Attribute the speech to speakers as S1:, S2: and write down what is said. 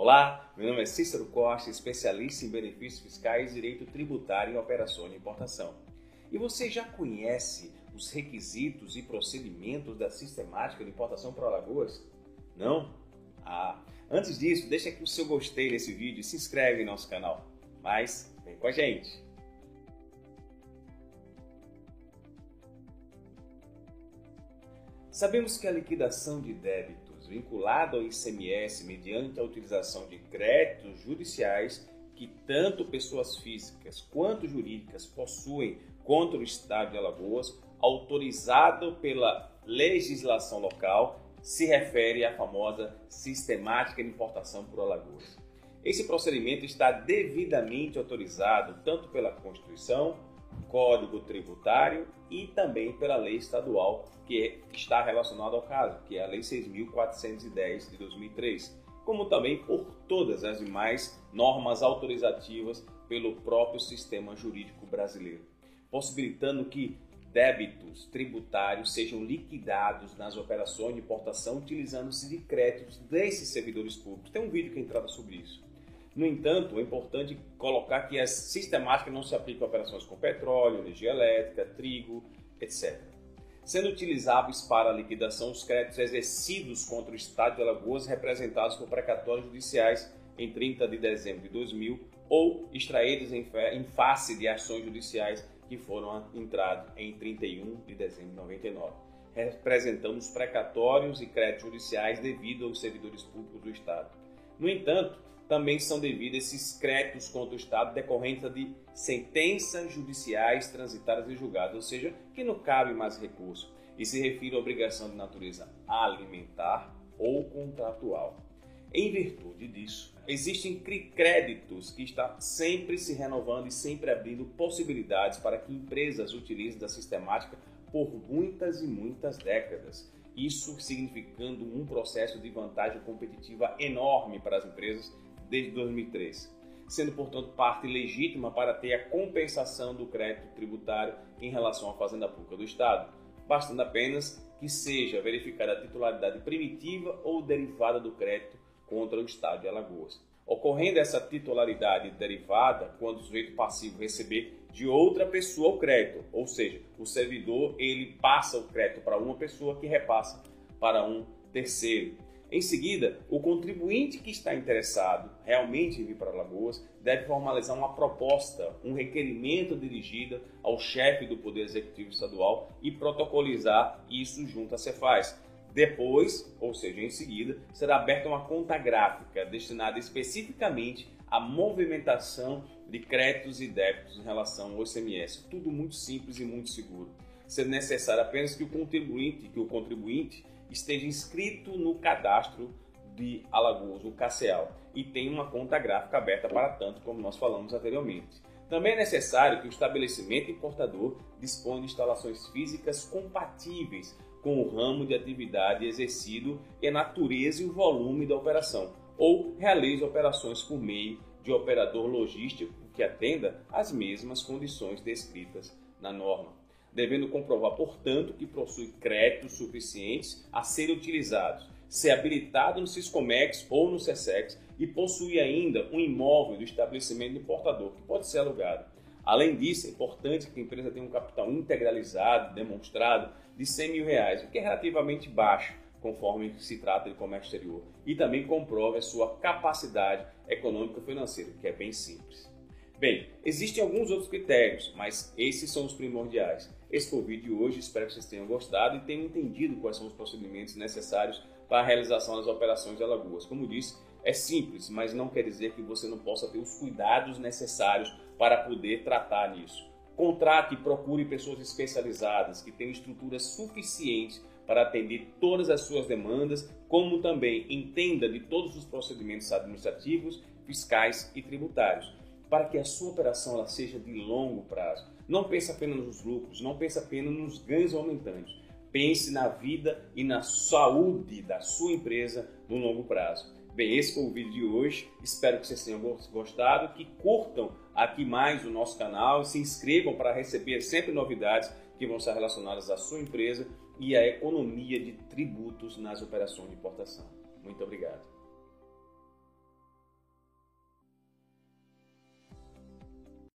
S1: Olá, meu nome é Cícero Costa, especialista em benefícios fiscais e direito tributário em operações de importação. E você já conhece os requisitos e procedimentos da sistemática de importação para Alagoas? Não? Ah, antes disso, deixa aqui o seu gostei nesse vídeo e se inscreve em nosso canal. Mas vem com a gente! Sabemos que a liquidação de débito vinculado ao ICMS mediante a utilização de créditos judiciais que tanto pessoas físicas quanto jurídicas possuem contra o Estado de Alagoas, autorizado pela legislação local, se refere à famosa sistemática de importação por Alagoas. Esse procedimento está devidamente autorizado tanto pela Constituição Código Tributário e também pela lei estadual que está relacionada ao caso, que é a Lei 6.410 de 2003, como também por todas as demais normas autorizativas pelo próprio sistema jurídico brasileiro, possibilitando que débitos tributários sejam liquidados nas operações de importação utilizando-se de créditos desses servidores públicos. Tem um vídeo que entrada sobre isso. No entanto, é importante colocar que as sistemáticas não se aplicam a operações com petróleo, energia elétrica, trigo, etc. Sendo utilizáveis para a liquidação os créditos exercidos contra o Estado de Alagoas representados por precatórios judiciais em 30 de dezembro de 2000 ou extraídos em face de ações judiciais que foram entradas em 31 de dezembro de 99, representando os precatórios e créditos judiciais devido aos servidores públicos do Estado. No entanto, também são devidos esses créditos contra o Estado decorrentes de sentenças judiciais transitadas e julgadas, ou seja, que não cabe mais recurso, e se refere à obrigação de natureza alimentar ou contratual. Em virtude disso, existem créditos que estão sempre se renovando e sempre abrindo possibilidades para que empresas utilizem da sistemática por muitas e muitas décadas. Isso significando um processo de vantagem competitiva enorme para as empresas desde 2003, sendo, portanto, parte legítima para ter a compensação do crédito tributário em relação à Fazenda Pública do Estado, bastando apenas que seja verificada a titularidade primitiva ou derivada do crédito contra o Estado de Alagoas. Ocorrendo essa titularidade derivada quando o sujeito passivo receber de outra pessoa o crédito, ou seja, o servidor ele passa o crédito para uma pessoa que repassa para um terceiro. Em seguida, o contribuinte que está interessado realmente em vir para Alagoas deve formalizar uma proposta, um requerimento dirigido ao chefe do Poder Executivo Estadual e protocolizar isso junto à Cefaz. Depois, ou seja, em seguida, será aberta uma conta gráfica destinada especificamente à movimentação de créditos e débitos em relação ao ICMS. Tudo muito simples e muito seguro. Sendo necessário apenas que o contribuinte, que o contribuinte esteja inscrito no cadastro de Alagoas, o CACEAL, e tenha uma conta gráfica aberta para tanto, como nós falamos anteriormente. Também é necessário que o estabelecimento importador disponha de instalações físicas compatíveis com o ramo de atividade exercido e a natureza e o volume da operação, ou realize operações por meio de operador logístico que atenda às mesmas condições descritas na norma devendo comprovar, portanto, que possui créditos suficientes a serem utilizados, ser habilitado no Siscomex ou no SESEX e possui ainda um imóvel do estabelecimento do importador, que pode ser alugado. Além disso, é importante que a empresa tenha um capital integralizado, demonstrado, de 100 mil reais, o que é relativamente baixo, conforme se trata de comércio exterior, e também comprove a sua capacidade econômica financeira, que é bem simples. Bem, existem alguns outros critérios, mas esses são os primordiais. Esse foi o vídeo de hoje, espero que vocês tenham gostado e tenham entendido quais são os procedimentos necessários para a realização das operações de Alagoas. Como disse, é simples, mas não quer dizer que você não possa ter os cuidados necessários para poder tratar nisso. Contrate e procure pessoas especializadas que tenham estruturas suficientes para atender todas as suas demandas, como também entenda de todos os procedimentos administrativos, fiscais e tributários para que a sua operação seja de longo prazo. Não pense apenas nos lucros, não pense apenas nos ganhos aumentantes. Pense na vida e na saúde da sua empresa no longo prazo. Bem, esse foi o vídeo de hoje. Espero que vocês tenham gostado, que curtam aqui mais o nosso canal, se inscrevam para receber sempre novidades que vão estar relacionadas à sua empresa e à economia de tributos nas operações de importação. Muito obrigado.